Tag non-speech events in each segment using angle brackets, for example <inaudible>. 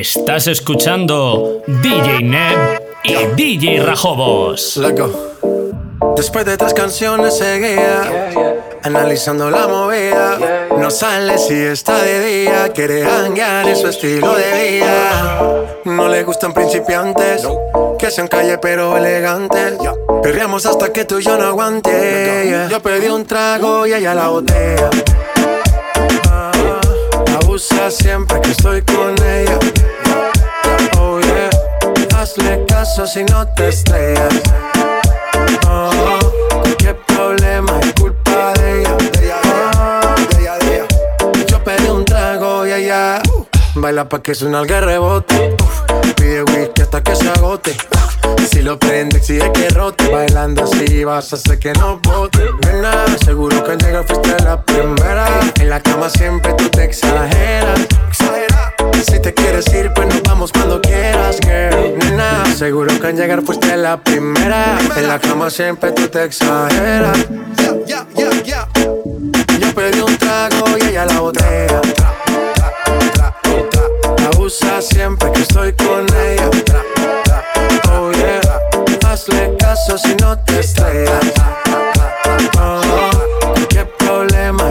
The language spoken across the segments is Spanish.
Estás escuchando DJ Neb y DJ Rajobos. Después de tres canciones seguía analizando la movida. No sale si está de día, quiere hanguear en su estilo de vida. No le gustan principiantes, que sean calle pero elegantes. Perreamos hasta que tú y yo no aguante. Yo pedí un trago y ella la botella. Ah, abusa siempre que estoy con ella. Hazle caso si no te estrellas. Oh, qué problema es culpa de ella. De ella, de ella, Yo pedí un trago y ella baila pa' que suena el rebote. Pide whisky hasta que se agote. Si lo prende, exige que rote. Bailando así vas a hacer que no bote. Nena, seguro que al llegar fuiste la primera. En la cama siempre tú te exageras. Si te quieres ir, pues nos vamos cuando quieras, girl. Nena, seguro que al llegar fuiste la primera. En la cama siempre tú te exageras. Yeah, yeah, yeah, Yo pedí un trago y ella la botella. La usa siempre que estoy con ella. Oh yeah, hazle caso si no te estrellas. Oh, qué problema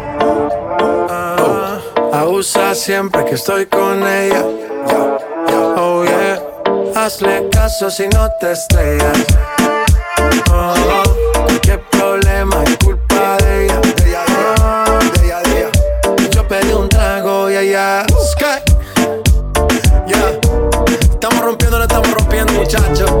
Abusa siempre que estoy con ella. Oh yeah, hazle caso si no te estrellas. Oh, problema es culpa de ella. Oh, yo pedí un trago y ella. Sky. Yeah. Estamos rompiendo, no estamos rompiendo, muchachos.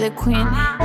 the queen.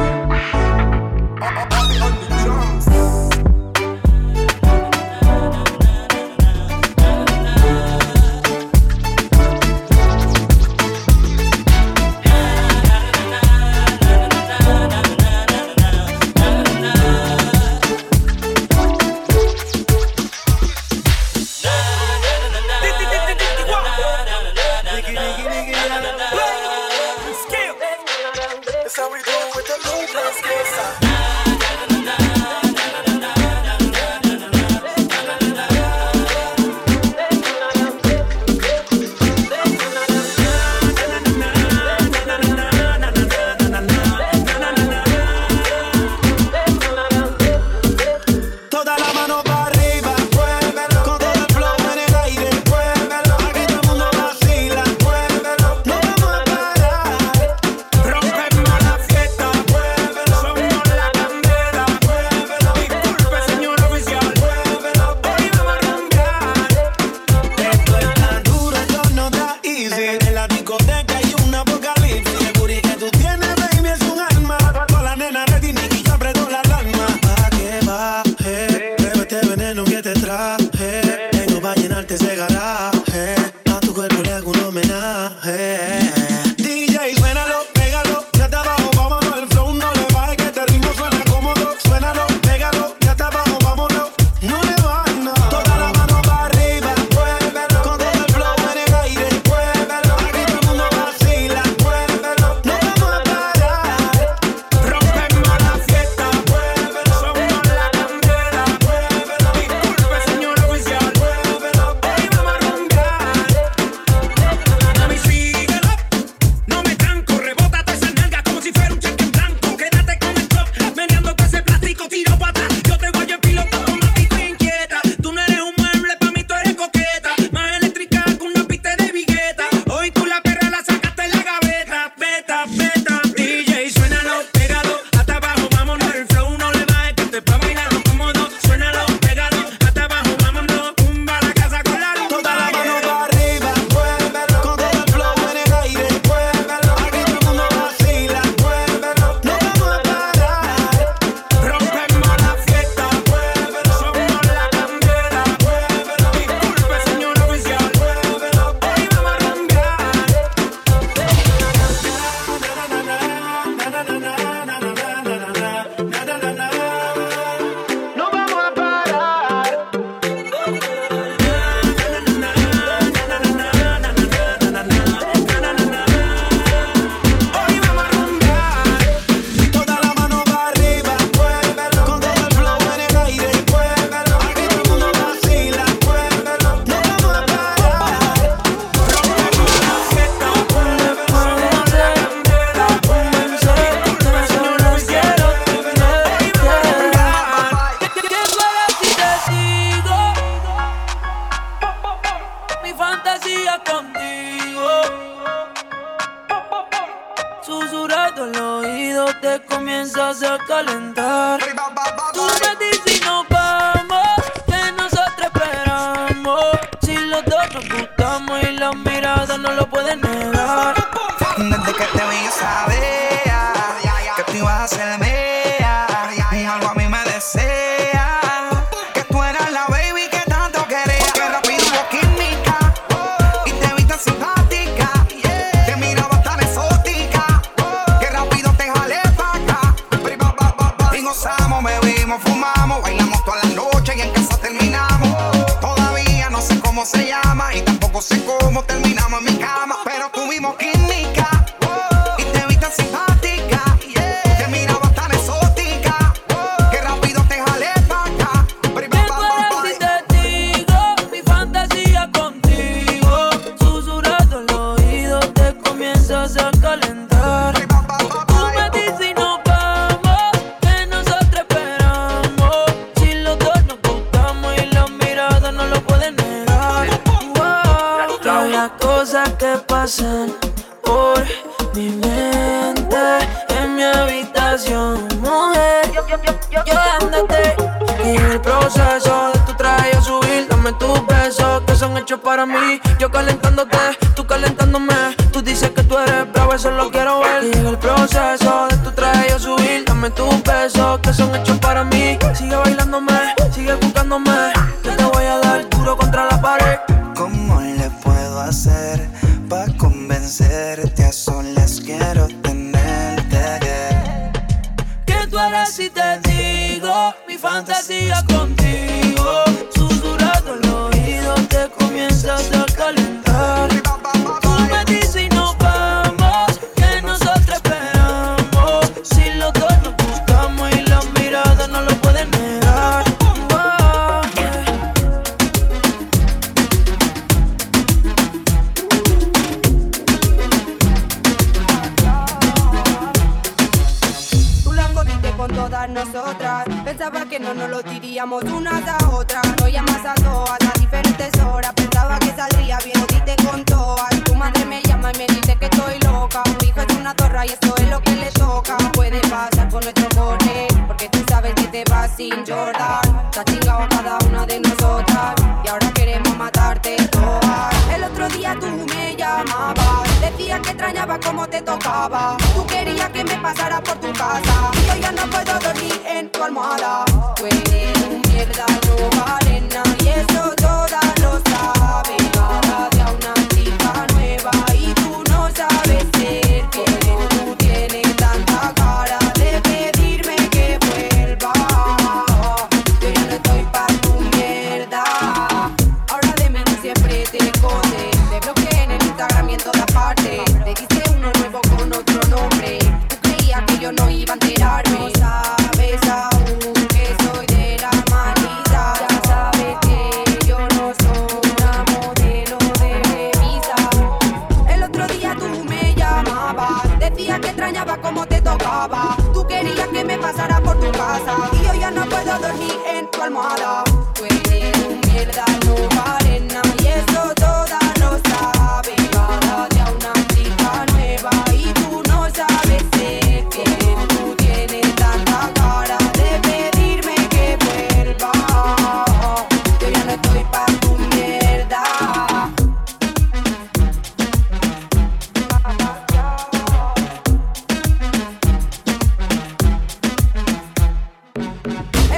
Mi fantasía contigo, susurrando el oído te comienzas a calentar.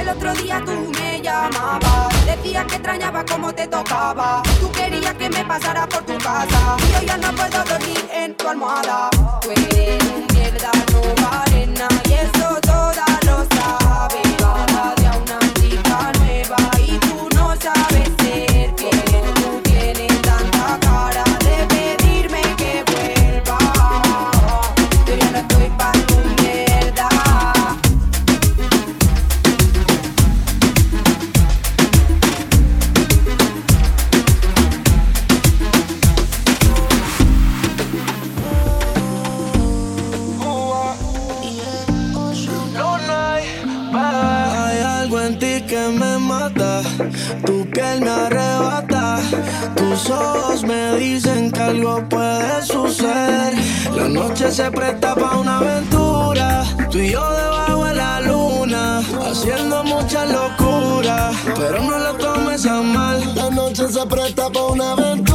el otro día tú me llamabas. Decías que extrañaba cómo te tocaba. Tú querías que me pasara por tu casa. Y yo ya no puedo dormir en tu almohada. Tú eres mierda, no vale nada. Y eso toda La noche se presta para una aventura. Tú y yo debajo de la luna, haciendo mucha locura. Pero no lo tomes a mal. La noche se presta para una aventura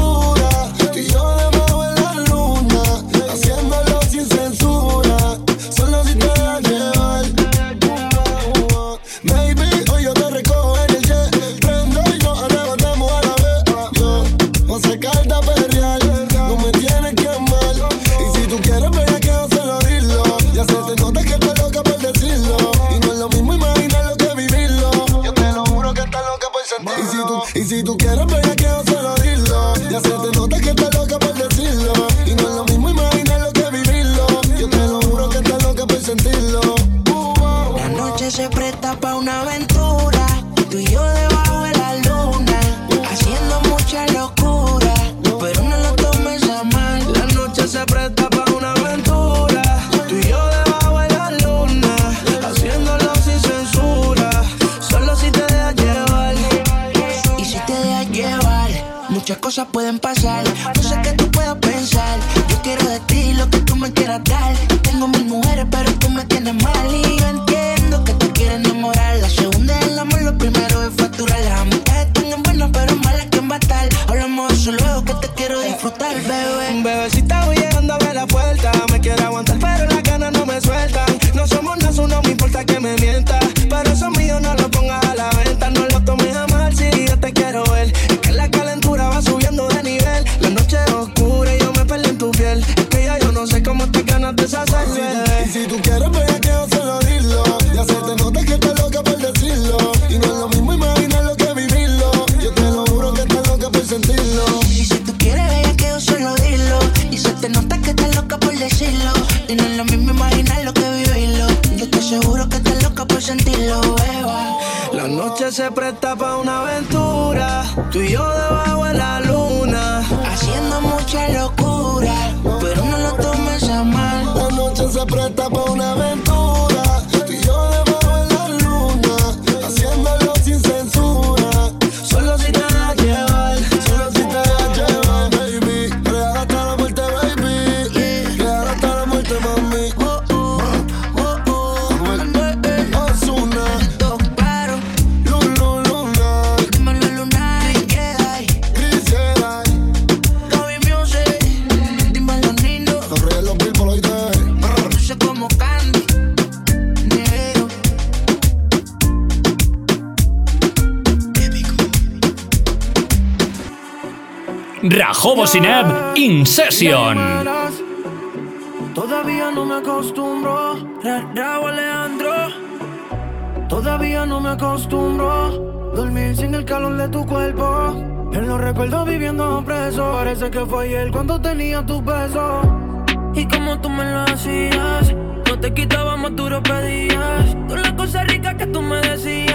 Sinab In Session. Todavía no me acostumbro, Raúl Alejandro. Todavía no me acostumbro, dormir sin el calor de tu cuerpo. En los recuerdos viviendo preso, parece que fue ayer cuando tenía tu beso. Y como tú me lo hacías, no te quitabas más duro pedías. Todas las cosas ricas que tú me decías.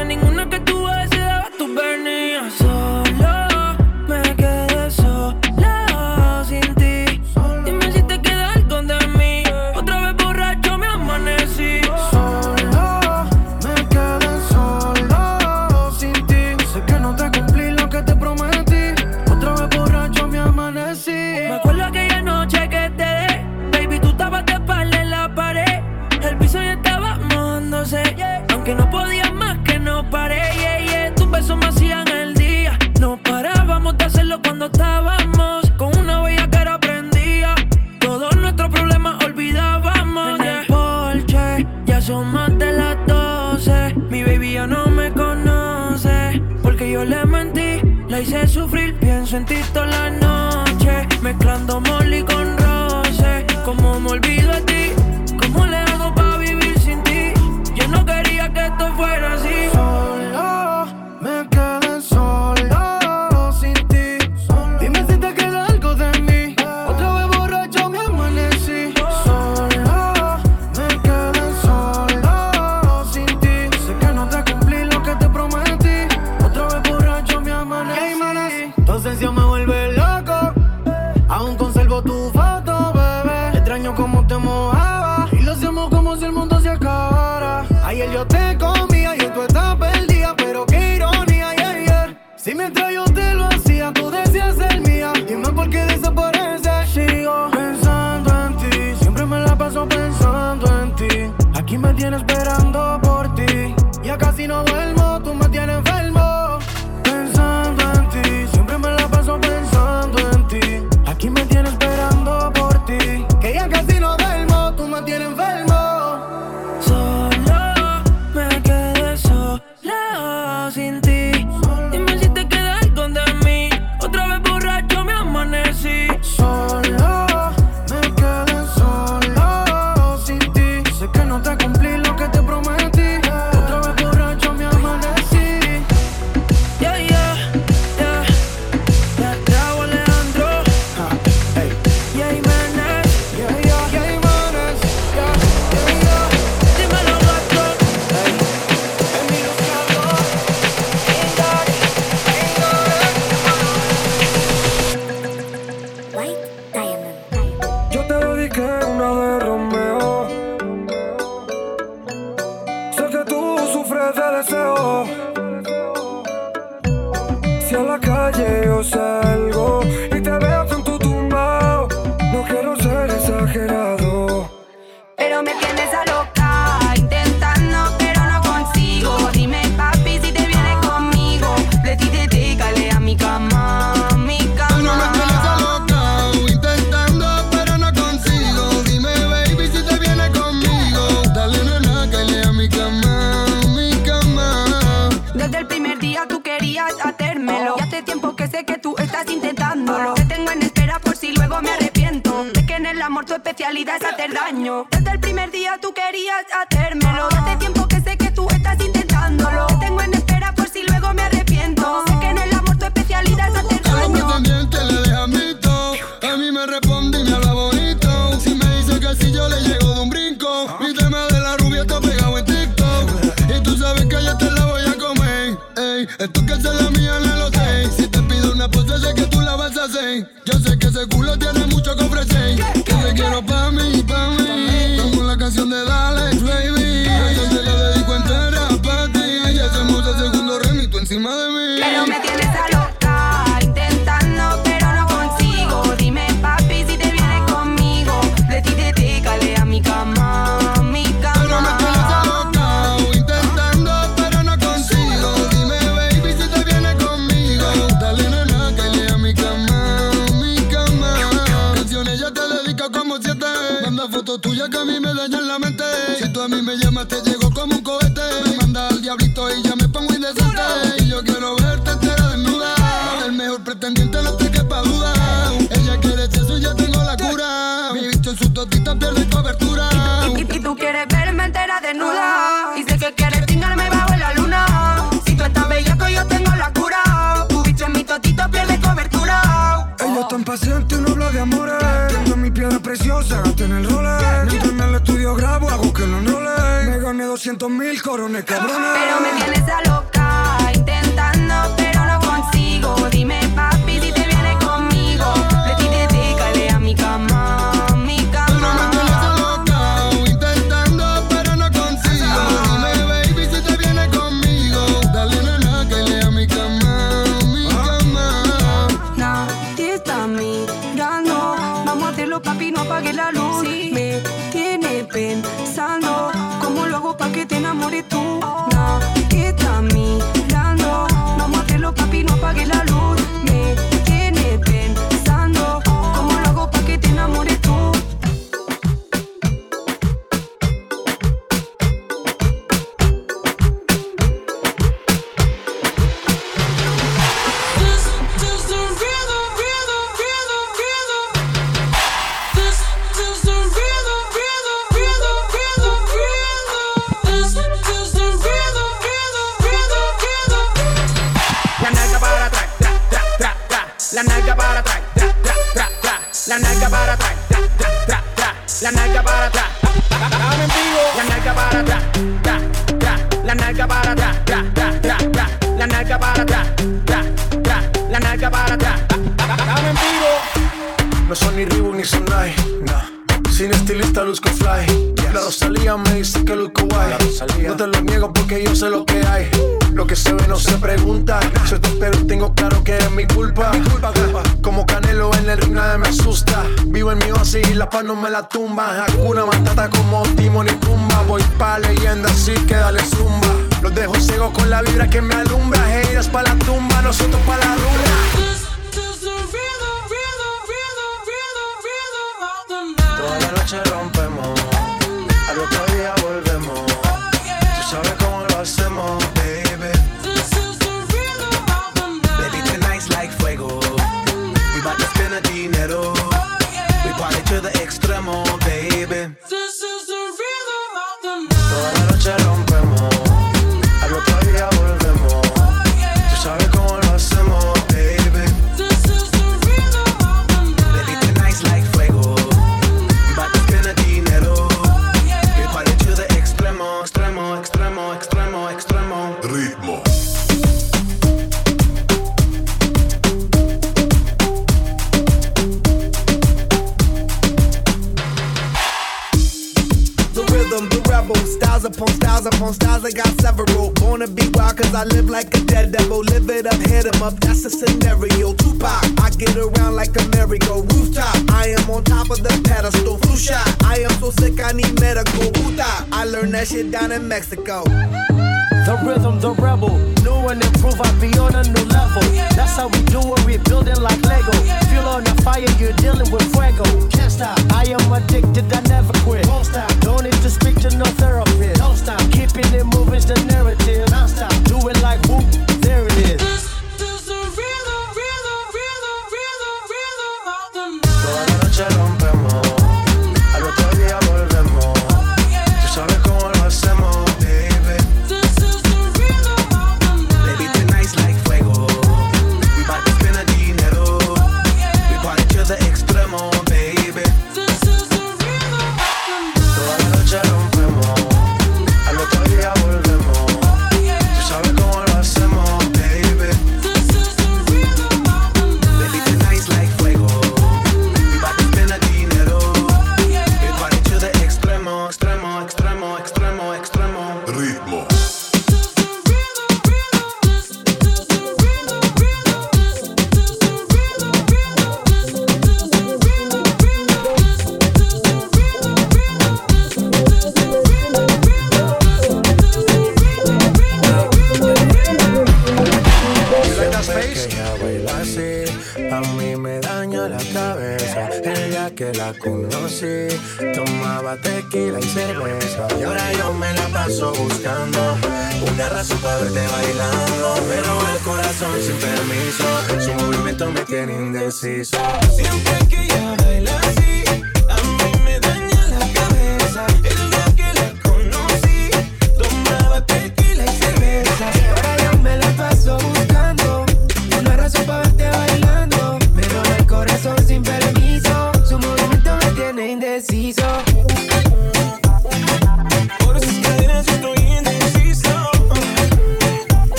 impaciente no habla de amores. Tengo mi piedra preciosa, gasto en el Rolex. Entro en el estudio, grabo, hago que lo enrole. Me gané 200 mil corones, cabrones. Pero me tienes a loca, intentando, pero no consigo. Dime I live like a dead devil, Live it up, hit him up, that's a scenario. Tupac, I get around like a merry-go. Rooftop, I am on top of the pedestal. Flu shot, I am so sick, I need medical. Puta, I learned that shit down in Mexico. The rhythm, the rebel. New and improve, I be on a new level. That's how we do it, we building like Lego. Feel on the fire, you're dealing with fuego. Can't stop. I am addicted, I never quit. Don't stop. Don't need to speak to no therapist. Don't stop. Keeping it moving's the narrative. Non stop. Do it like whoop A mí me daña la cabeza. Ella que la conocí, tomaba tequila y cerveza. Y ahora yo me la paso buscando una razón para verte bailando. Pero el corazón sin permiso, su movimiento me tiene indeciso. Siempre que ella baila así.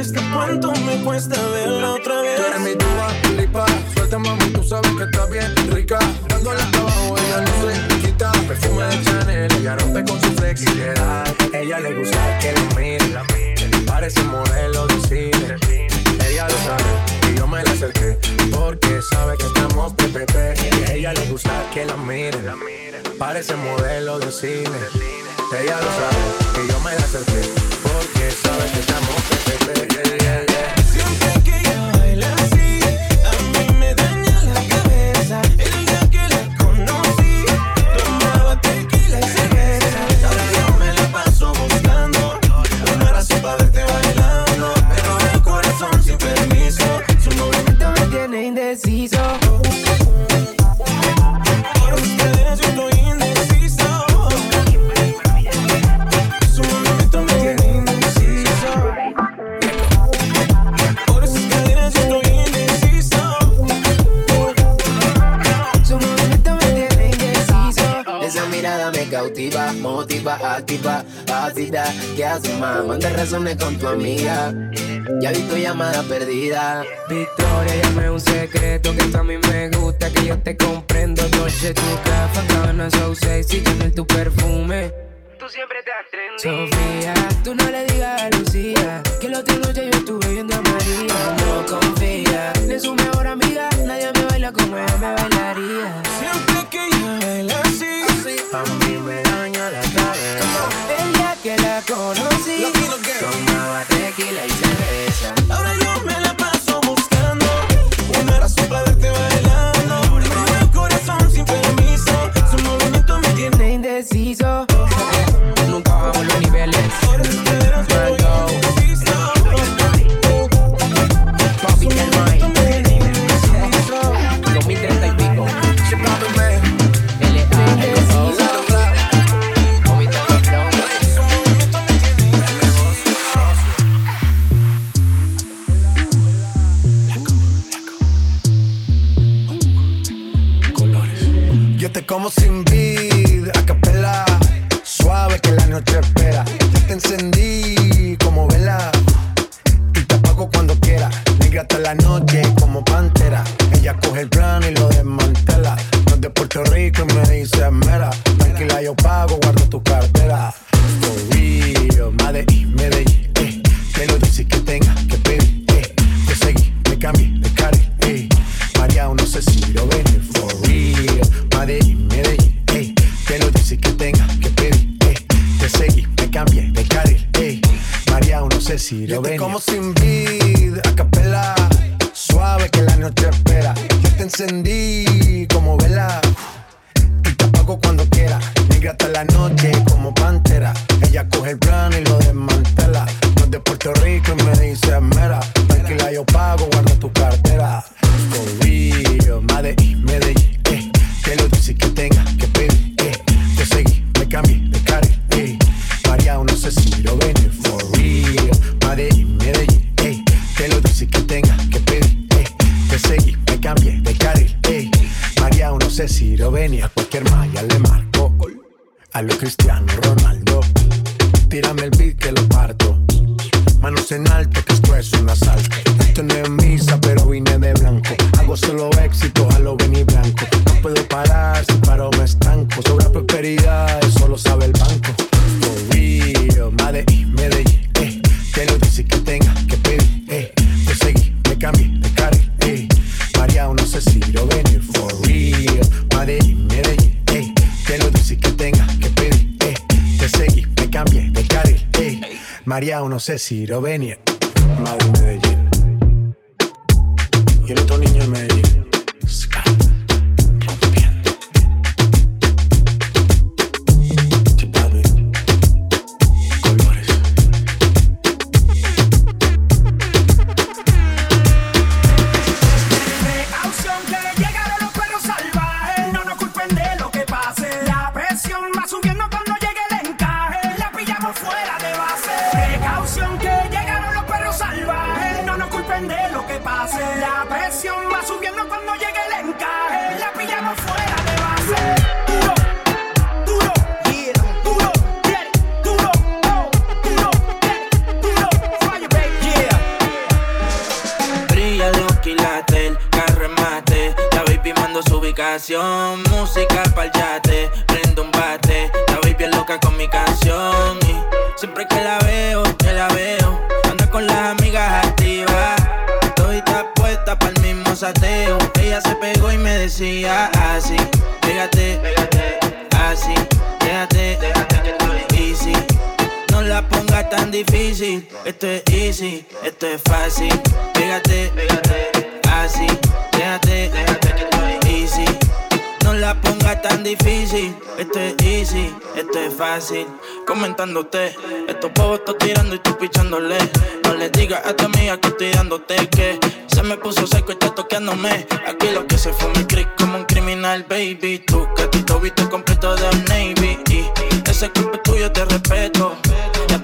Esta fiesta. ¿Cuánto me cuesta verla otra vez? Tú eres mi tuba, lipa. Suelta, mami, tú sabes que está bien rica. Dándola hasta abajo, ella no se quita. Perfume de Chanel, ella rompe con su flexibilidad. Ella le gusta que la miren, parece modelo de cine. Ella lo sabe y yo me la acerqué porque sabe que estamos PPP. Y a ella le gusta que la miren, parece modelo de cine. Ella lo sabe y yo me la acerqué porque sabe que estamos PPP. Ácida. ¿Qué haces, más? Manda razones con tu amiga. Ya vi tu llamada perdida. Victoria, llame un secreto que esto a mí me gusta, que yo te comprendo. Dolce, tu café, cabana, so sexy, Chanel, tu perfume. Tú siempre te has Sofía, tú no le digas a Lucía que la otra noche yo estuve viendo a María. No confía en su mejor amiga, nadie me baila como ella me bailaría. Siempre que ella baila así, a mí me daña la cabeza. Que la conocí, Tomaba tequila y cerveza. Ahora yo me la paso buscando una razón para verte bailando. Tírame el beat que lo parto. Manos en alto, María, no sé si Rovenia. Madre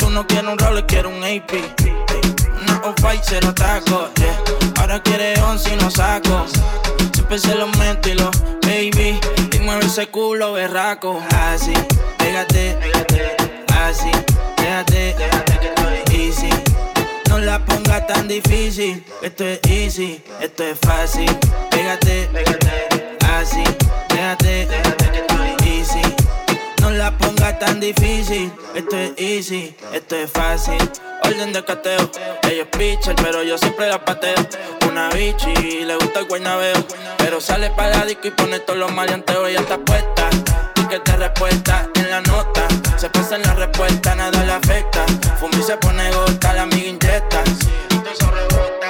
tú no quieres un rol, quieres un AP. Una off-white, cero taco. yeah. Ahora quiere once y no saco. Siempre se lo meto y lo baby. Y mueve ese culo berraco. Así, pégate, así, déjate, déjate que estoy easy. No la pongas tan difícil. Esto es easy, esto es fácil. Pégate, así, déjate, déjate la pongas tan difícil. Esto es easy, esto es fácil. Orden de cateo, ella es pitcher, pero yo siempre la pateo. Una bichi, le gusta el guaynabeo. Pero sale para la disco y pone todos los maleanteos. Ella está puesta, que te respuesta en la nota. Se pasa en la respuesta, nada le afecta. Fumi se pone gota, la amiga inyecta.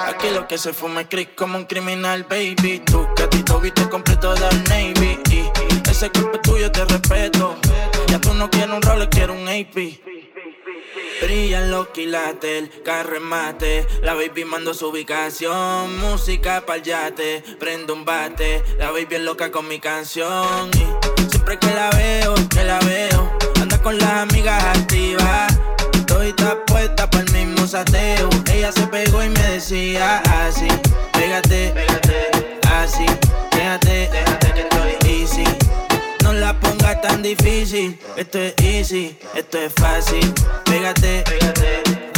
Aquí lo que se fuma es crick como un criminal, baby. Tu gatito viste completo de Navy. Y ese cuerpo es tuyo, te respeto. Ya tú no quieres un rol, quieres un AP. Brillan los quilates, el carro mate. La baby mando su ubicación. Música pa'l yate, prendo un bate. La baby es loca con mi canción. Y siempre que la veo, que la veo. Anda con las amigas activas. Todita puesta pa'l mismo sateo. Ella se pegó y me decía así. Pégate, así. Déjate, déjate estoy. No la pongas tan difícil. Esto es easy, esto es fácil. Pégate,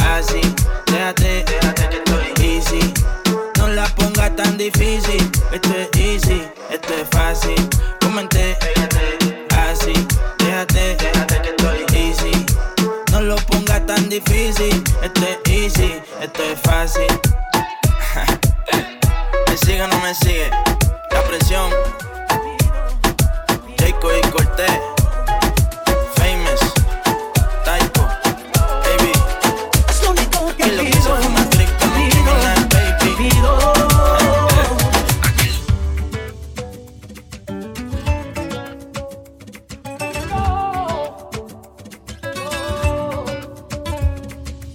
así. Déjate, déjate que estoy easy. No la pongas tan difícil. Esto es easy, esto es fácil. Comenté, así. Déjate, déjate que estoy easy. No lo pongas tan difícil. Esto es easy, esto es fácil. <laughs> me sigue o no me sigue.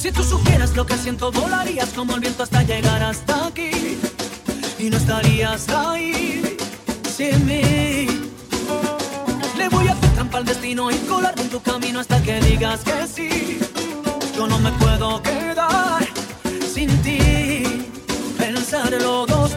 Si tú supieras lo que siento, volarías como el viento hasta llegar hasta aquí. Y no estarías ahí sin mí. Le voy a hacer trampa al destino y colarme en tu camino hasta que digas que sí. Yo no me puedo quedar sin ti. Pensarlo dos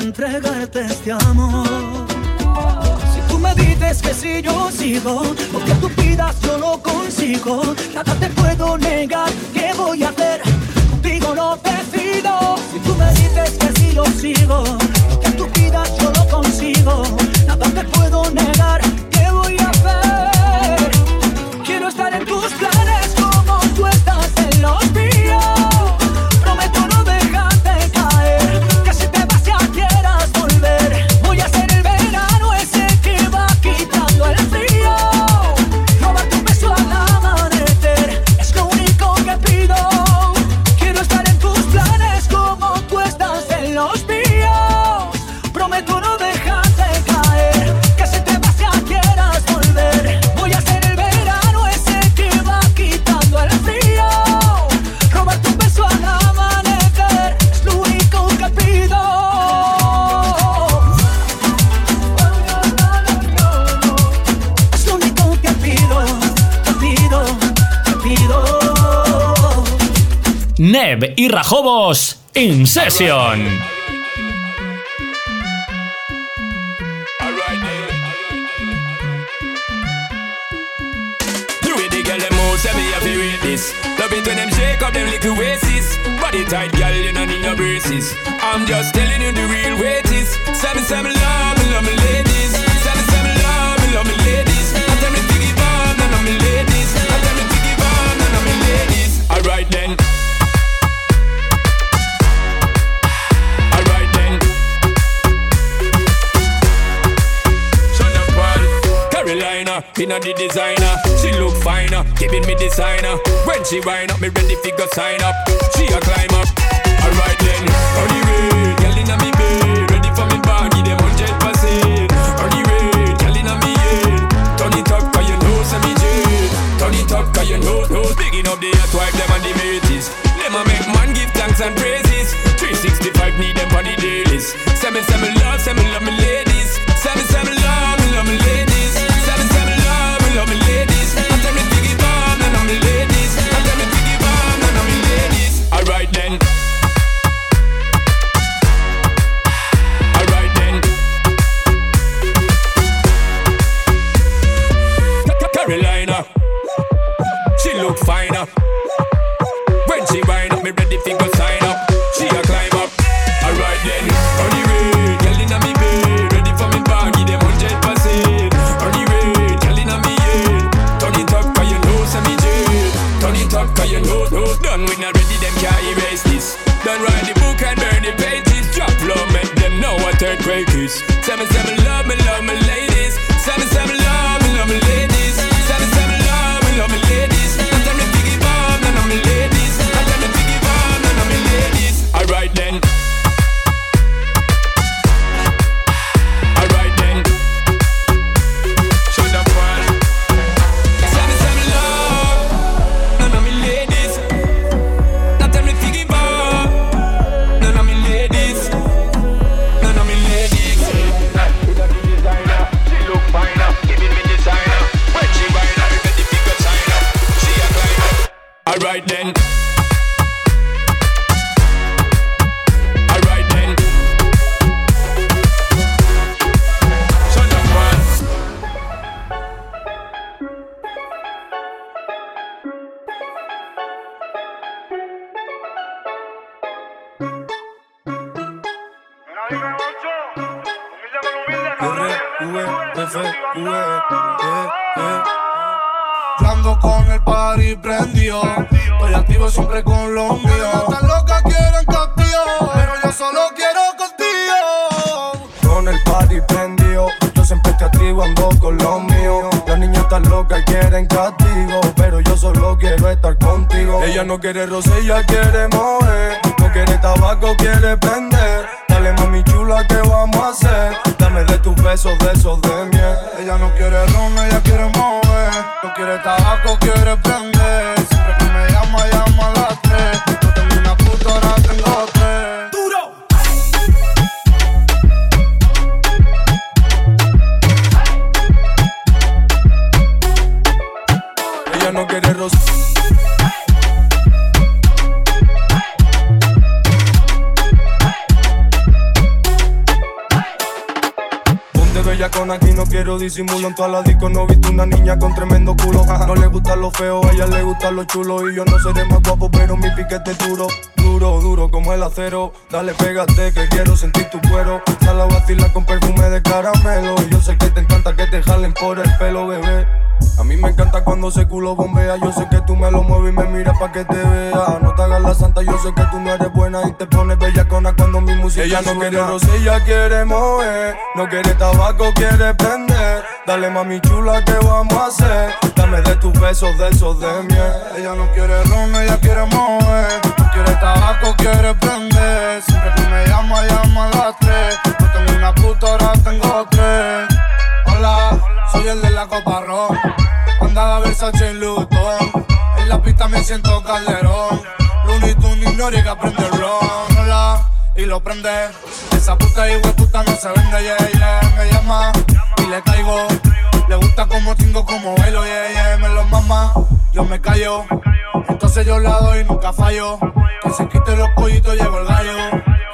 entregarte este amor. Si tú me dices que si yo sigo, lo que tú pidas yo lo consigo. Nada te puedo negar, ¿qué voy a hacer? Contigo lo decido. Si tú me dices que si yo sigo, lo que tú pidas yo lo consigo. Nada te puedo negar, Neb y Rajobos in session. To. Love it when them shake up them little waists. Body tight, girl, you need braces. I'm just telling you the real weight is. Say me, say me love love me ladies. Say me, say me love love me ladies. I tell me none of me ladies. I tell me none of me ladies. Alright then. Carolina, inna the designer. She look finer, giving me designer. When she wind up, me ready fi go sign up. She a climb up. Alright then, on the way, girl inna me bed, ready for me bag, give them hundred percent. On the way, girl inna me head, turn it up 'cause you know say me jet. Turn it up 'cause you know, know. Picking up the hot wife, them and the mateys. Them a make man give thanks and praises. 365 need them for the dailies. Say me, say me love, say me love me ladies. Say me, say me love, me love me ladies. then. Third grade is. Say me, tell me love me, love me ladies. Música Ella no quiere mover. No quiere tabaco, quiere prender. Dale mami chula, ¿qué vamos a hacer? Dame de tus besos, de esos de miel. Ella no quiere ron, ella quiere mover. No quiere tabaco, quiere prender. Siempre que me llama, llama a las tres. No tengo una puta, ahora tengo tres. Hola, soy el de la copa ron. Andaba Versace en Luton. En la pista me siento calderón. Looney Tunes ignore que aprende el ron. Y lo prende. Esa puta y puta no se vende, yeah, yeah. Me llama y le caigo. Le gusta como tingo, como velo, yeah, yeah. Me lo mama, yo me callo. Entonces yo la doy y nunca fallo. Que se quite los pollitos, llevo el gallo.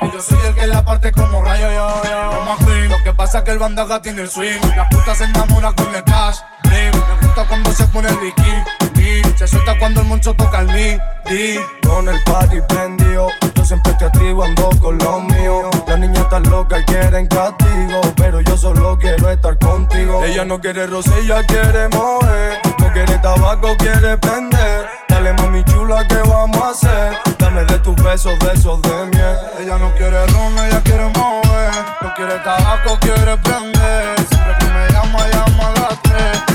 Y yo soy el que la parte como rayo, yo, yo. Lo que pasa es que el bandaga tiene el swing. La puta se enamora con el cash. Me gusta cuando se pone el bikini. Se suelta cuando el moncho toca el mi. Di. Con el party prendido. Yo siempre te activo, ando con los míos. Las niñas están locas y quieren castigo. Pero yo solo quiero estar contigo. Ella no quiere roce, ella quiere mover. No quiere tabaco, quiere prender. Dale mami chula, ¿qué vamos a hacer? Dame de tus besos, de esos de miel. Ella no quiere ron, ella quiere mover. No quiere tabaco, quiere prender. Siempre que me llama, llama a las.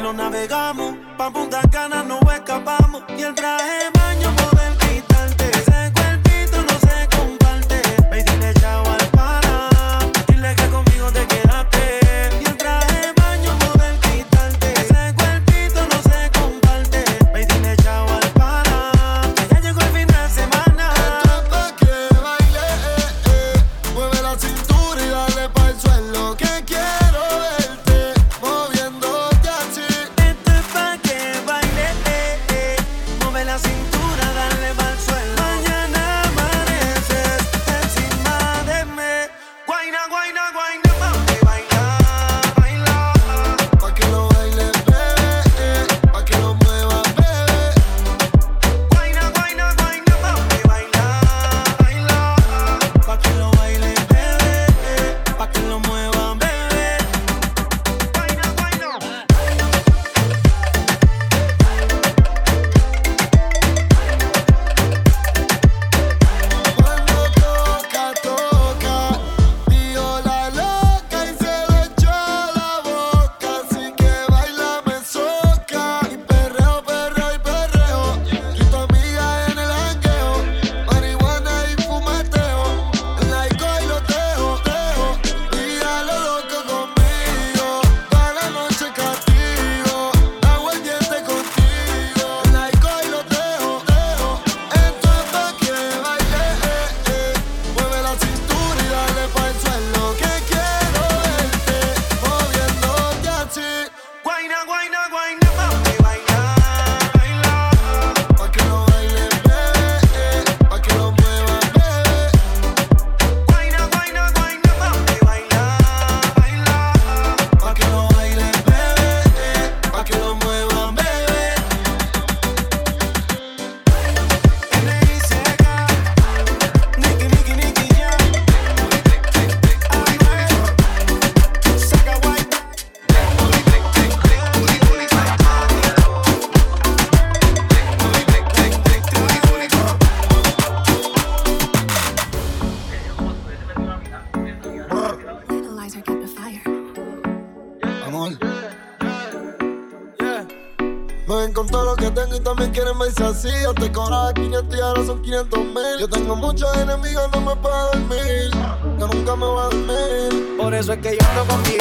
Prendemos y es así, yo te cobraba 500 y ahora son 500 mil. Yo tengo muchos enemigos, no me puedo dormir. Yo nunca me voy a dormir. Por eso es que yo ando contigo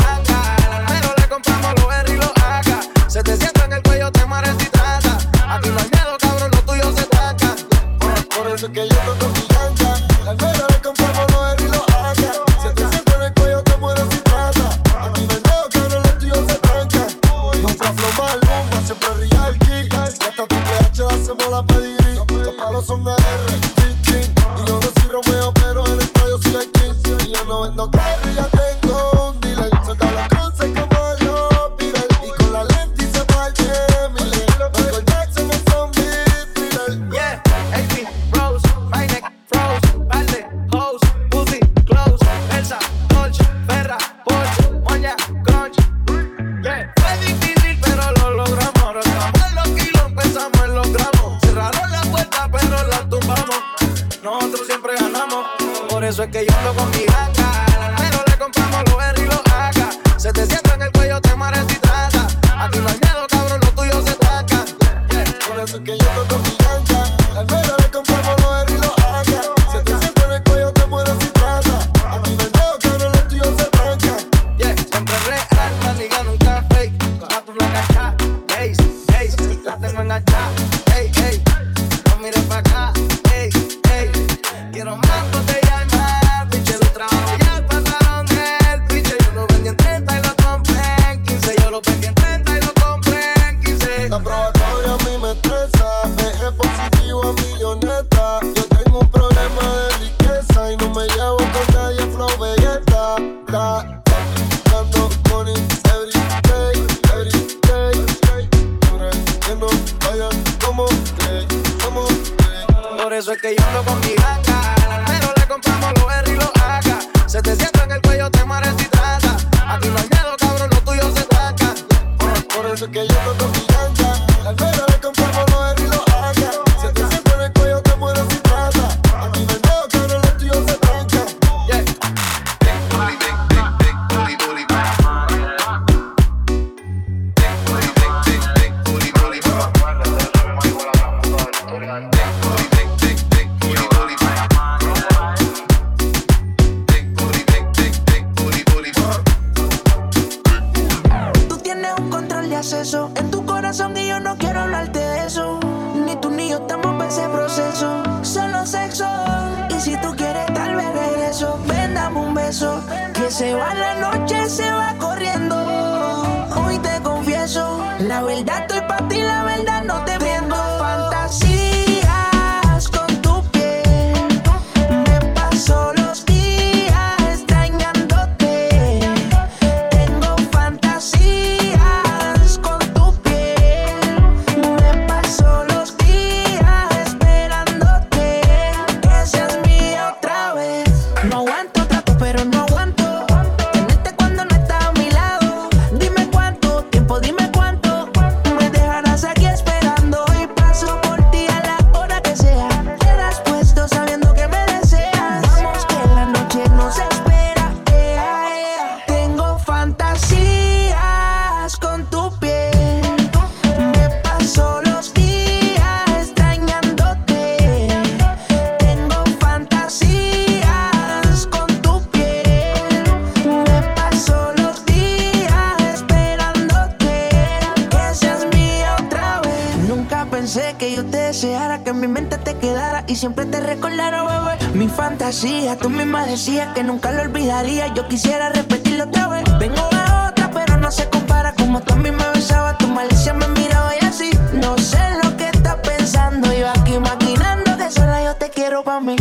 que en mi mente te quedara y siempre te recordara, bebé. Mi fantasía, tú misma decías que nunca lo olvidaría. Yo quisiera repetirlo otra vez. Vengo de otra, pero no se compara. Como tú a mí me besabas, tu malicia me miraba y así. No sé lo que estás pensando. Yo aquí maquinando que sola yo te quiero pa' mí.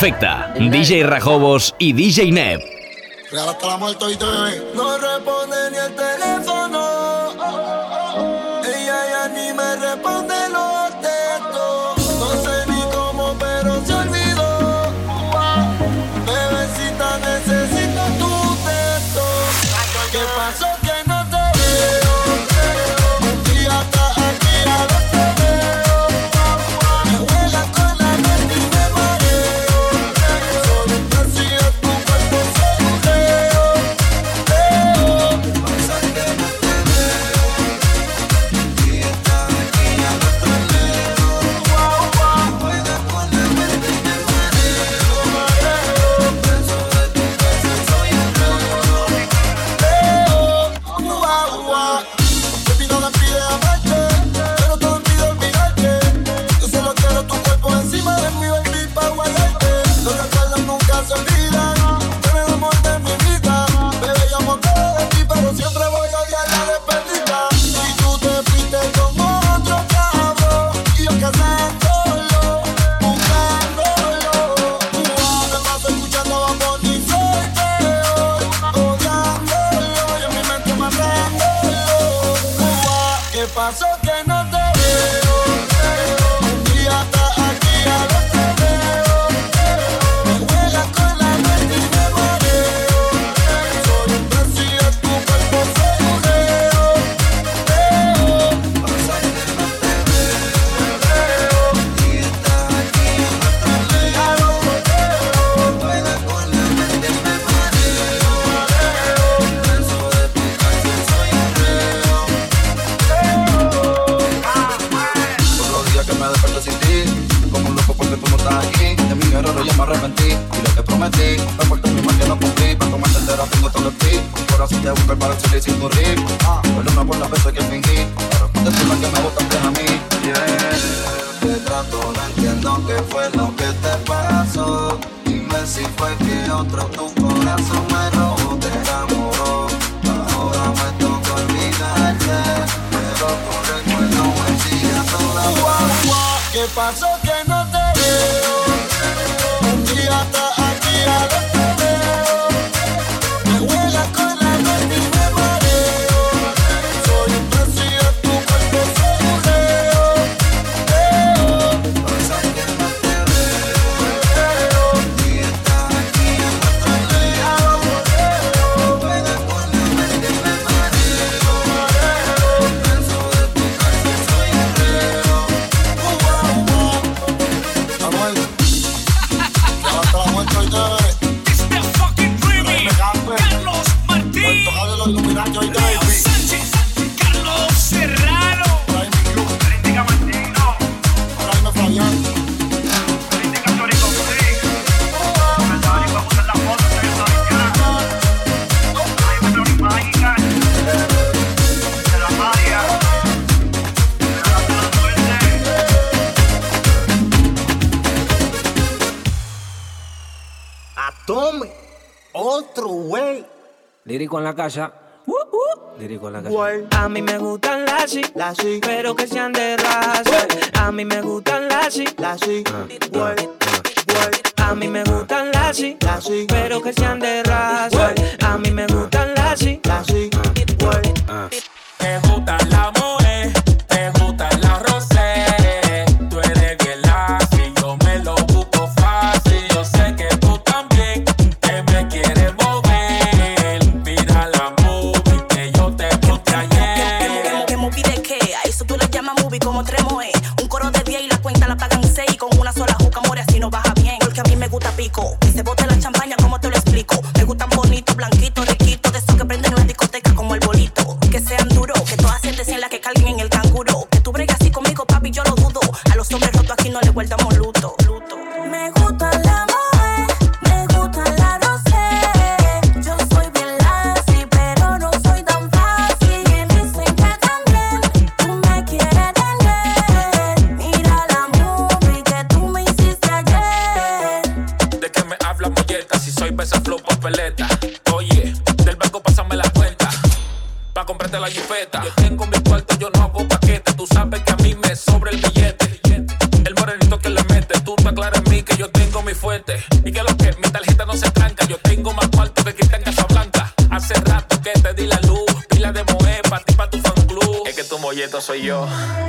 perfecta. DJ Rajobos y DJ Neb. Lírico en la casa. Uh, uh. En la casa. A mí me gustan las y, las y, pero que sean de raza. A mí me gustan las y, las ah, y. Uh. Ah, ah. A mí me gustan las y, las y, pero que sean de raza. A mí me gustan las y, las y. Go. 了哟。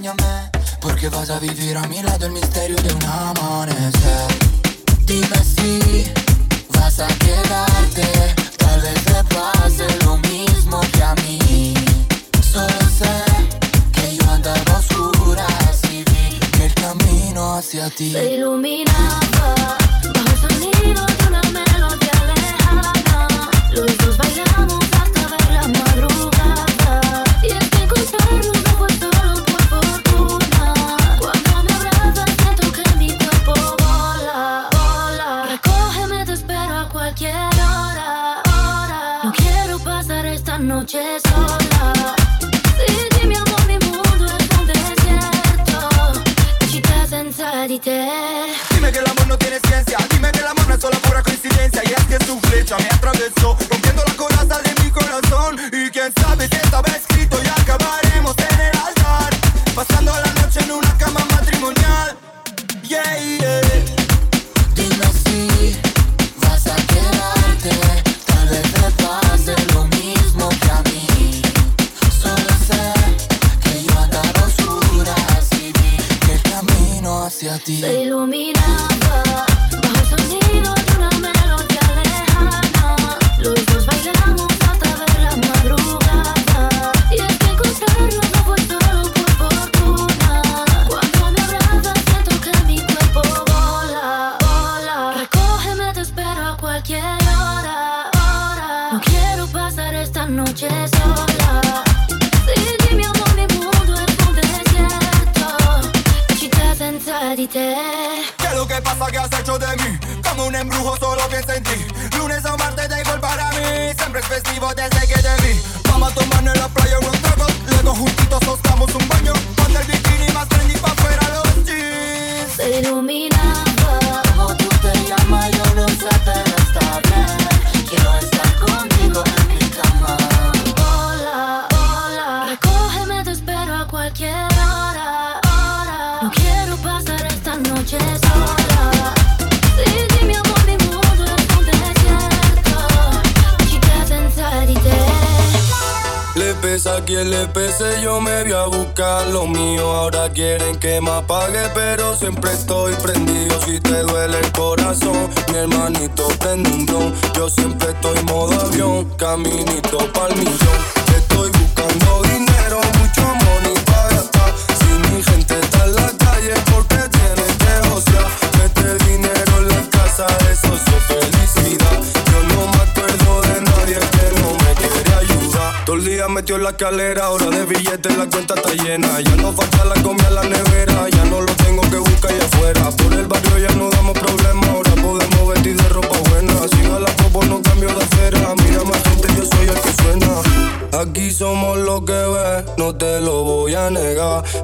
acompáñame Porque vas a vivir a mi lado el misterio de un amanecer. Dime si vas a quedarte Tal vez te pase lo mismo que a mí. Solo sé que yo andaba a oscuras y vi que el camino hacia ti. Se ilumina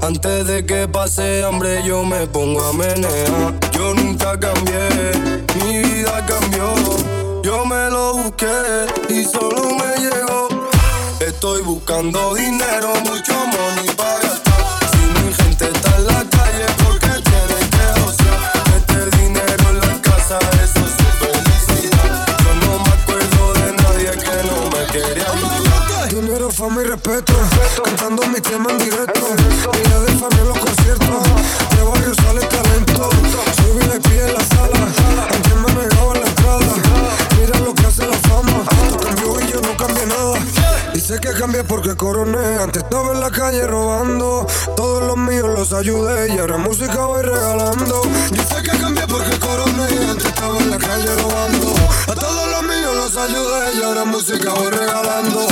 Antes de que pase hambre yo me pongo a menear. Yo nunca cambié, mi vida cambió. Yo me lo busqué y solo me llegó. Estoy buscando dinero, mucho money para gastar. Si mi gente está en la calle porque tiene que ociar. Este dinero en la casa, eso es su felicidad. Yo no me acuerdo de nadie que no me quería ayudar fama y respeto. Cantando mi tema en directo. Día de fan en los conciertos. De barrio sale talento. Soy VIP en la sala. Antes me negaba la entrada. Mira lo que hace la fama. Esto cambió y yo no cambié nada. Dice que cambié porque coroné. Antes estaba en la calle robando. Todos los míos los ayudé. Y ahora música voy regalando. Dice que cambié porque coroné. Antes estaba en la calle robando. A todos los míos los ayudé. Y ahora música voy regalando.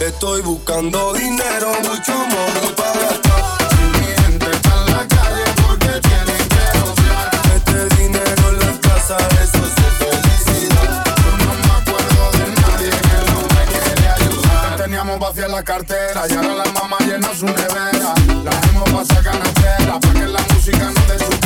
Estoy buscando dinero, mucho mono para gastar. Si mi gente está en la calle porque tienen que gozar. Este dinero en la casa, eso sí es felicidad. Yo no me acuerdo de nadie que no me quiere ayudar. Teníamos vacía la cartera y ahora la mamá llena su nevera. La hemos pasado canastera para que la música no dé su.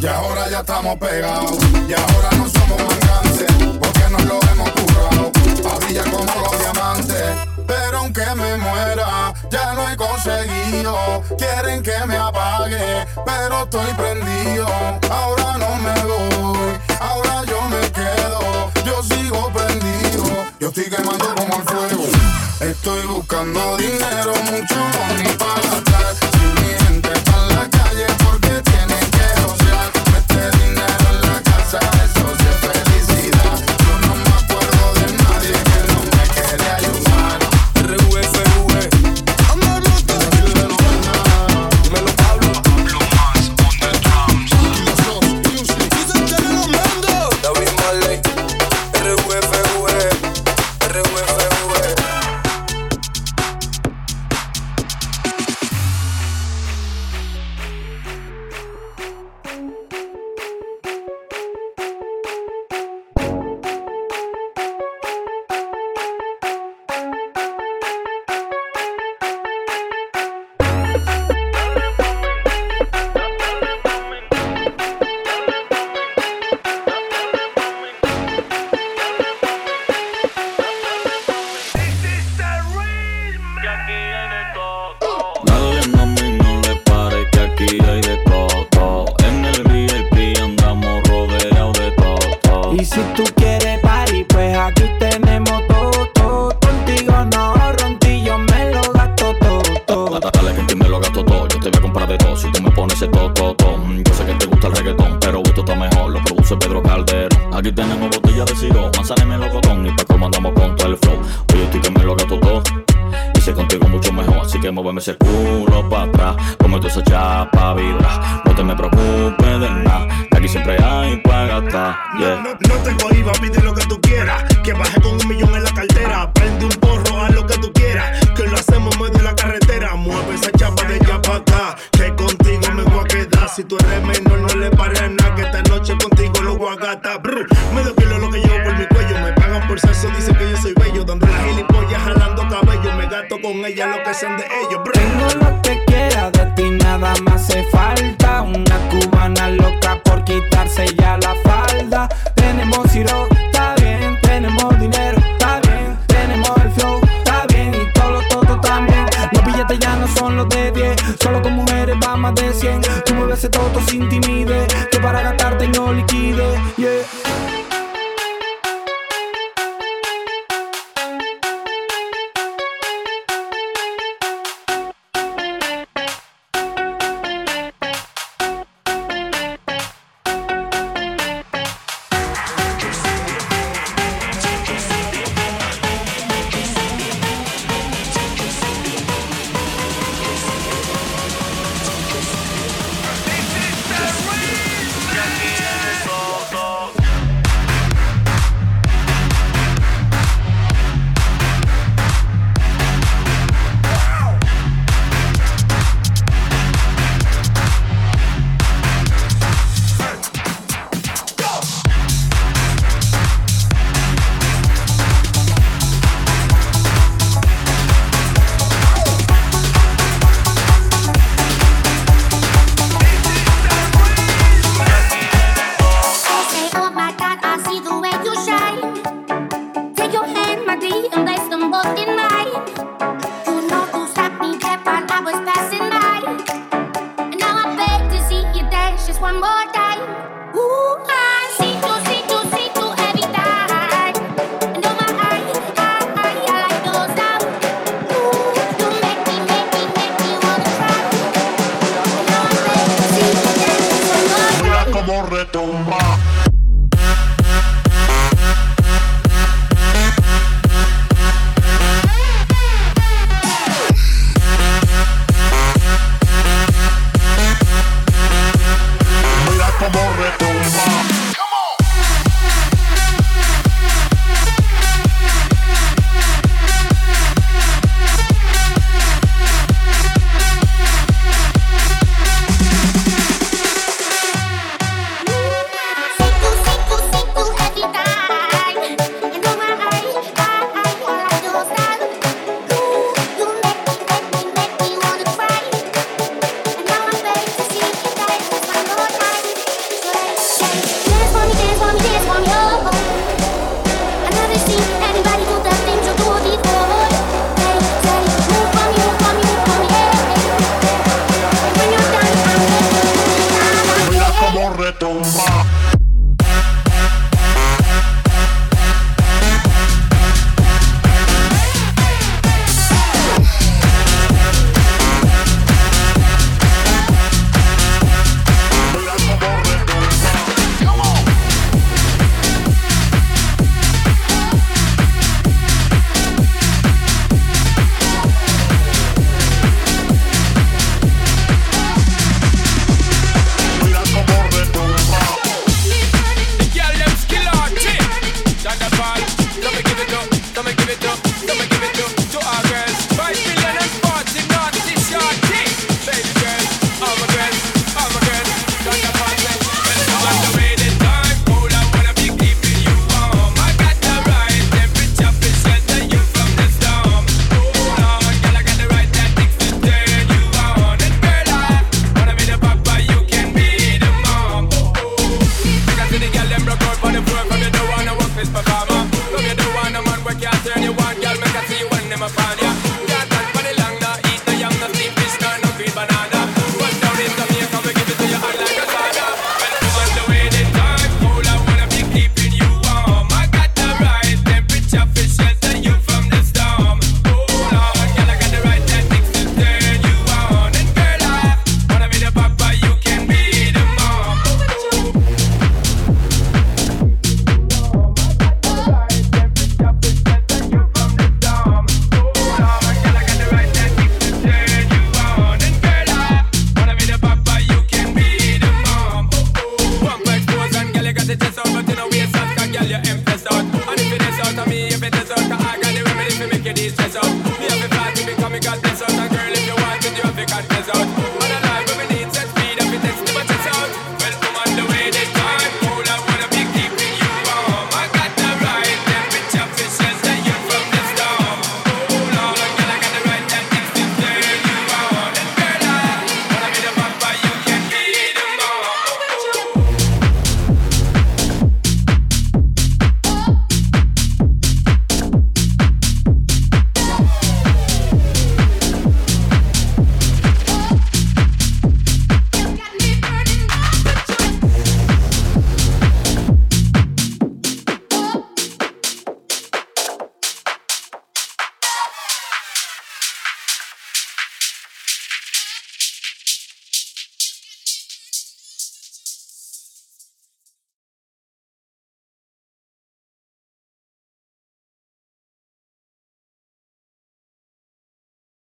Y ahora ya estamos pegados y ahora no somos mangantes porque nos lo hemos currado. Brillar como los diamantes. Pero aunque me muera, ya lo he conseguido. Quieren que me apague, pero estoy prendido. Ahora no me voy, ahora yo me quedo. Yo sigo prendido, yo estoy quemando como el fuego. Estoy buscando dinero, mucho money para gastar.